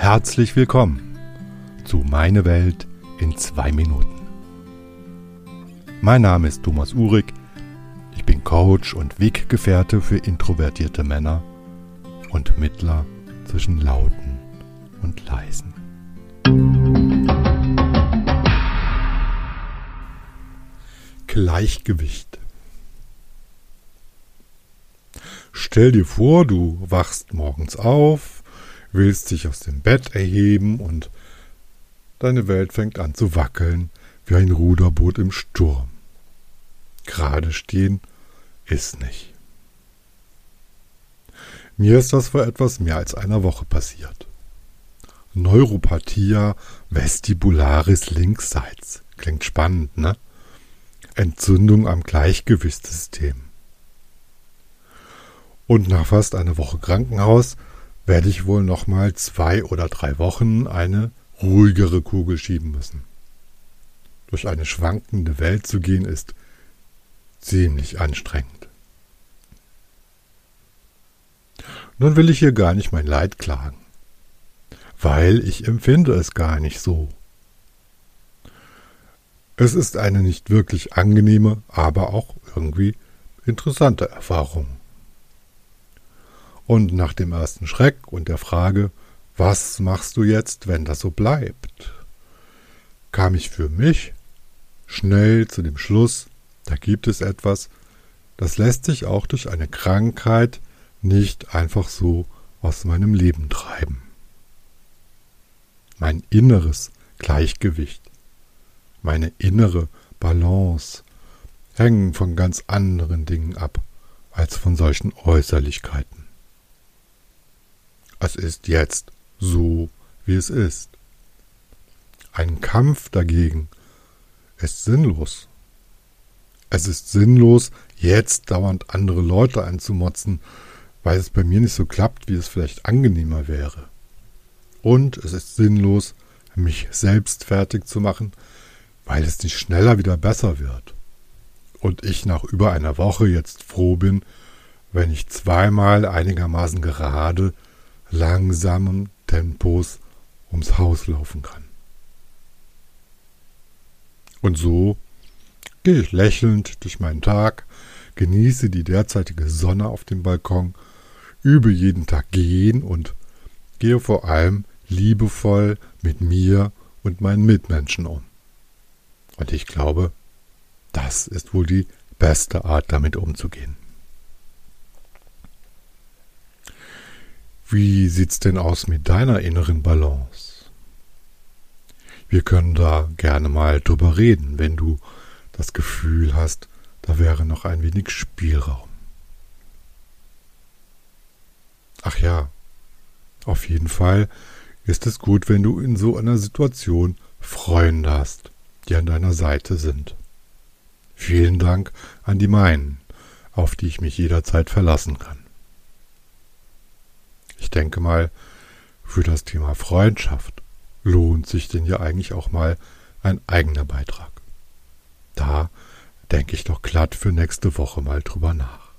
Herzlich willkommen zu Meine Welt in zwei Minuten. Mein Name ist Thomas Uhrig. Ich bin Coach und Weggefährte für introvertierte Männer und Mittler zwischen Lauten und Leisen. Gleichgewicht. Stell dir vor, du wachst morgens auf, willst dich aus dem Bett erheben und deine Welt fängt an zu wackeln wie ein Ruderboot im Sturm. Gerade stehen ist nicht. Mir ist das vor etwas mehr als einer Woche passiert. Neuropathia vestibularis linksseits. Klingt spannend, ne? Entzündung am Gleichgewichtssystem. Und nach fast einer Woche Krankenhaus werde ich wohl noch mal zwei oder drei Wochen eine ruhigere Kugel schieben müssen. Durch eine schwankende Welt zu gehen ist ziemlich anstrengend. Nun will ich hier gar nicht mein Leid klagen, weil ich empfinde es gar nicht so. Es ist eine nicht wirklich angenehme, aber auch irgendwie interessante Erfahrung. Und nach dem ersten Schreck und der Frage, was machst du jetzt, wenn das so bleibt, kam ich für mich schnell zu dem Schluss, da gibt es etwas, das lässt sich auch durch eine Krankheit nicht einfach so aus meinem Leben treiben. Mein inneres Gleichgewicht, meine innere Balance hängen von ganz anderen Dingen ab als von solchen Äußerlichkeiten. Es ist jetzt so, wie es ist. Ein Kampf dagegen ist sinnlos. Es ist sinnlos, jetzt dauernd andere Leute anzumotzen, weil es bei mir nicht so klappt, wie es vielleicht angenehmer wäre. Und es ist sinnlos, mich selbst fertig zu machen, weil es nicht schneller wieder besser wird. Und ich nach über einer Woche jetzt froh bin, wenn ich zweimal einigermaßen gerade langsamen Tempos ums Haus laufen kann. Und so gehe ich lächelnd durch meinen Tag, genieße die derzeitige Sonne auf dem Balkon, übe jeden Tag gehen und gehe vor allem liebevoll mit mir und meinen Mitmenschen um. Und ich glaube, das ist wohl die beste Art, damit umzugehen. Wie sieht's denn aus mit deiner inneren Balance? Wir können da gerne mal drüber reden, wenn du das Gefühl hast, da wäre noch ein wenig Spielraum. Ach ja, auf jeden Fall ist es gut, wenn du in so einer Situation Freunde hast, die an deiner Seite sind. Vielen Dank an die meinen, auf die ich mich jederzeit verlassen kann. Ich denke mal, für das Thema Freundschaft lohnt sich denn ja eigentlich auch mal ein eigener Beitrag. Da denke ich doch glatt für nächste Woche mal drüber nach.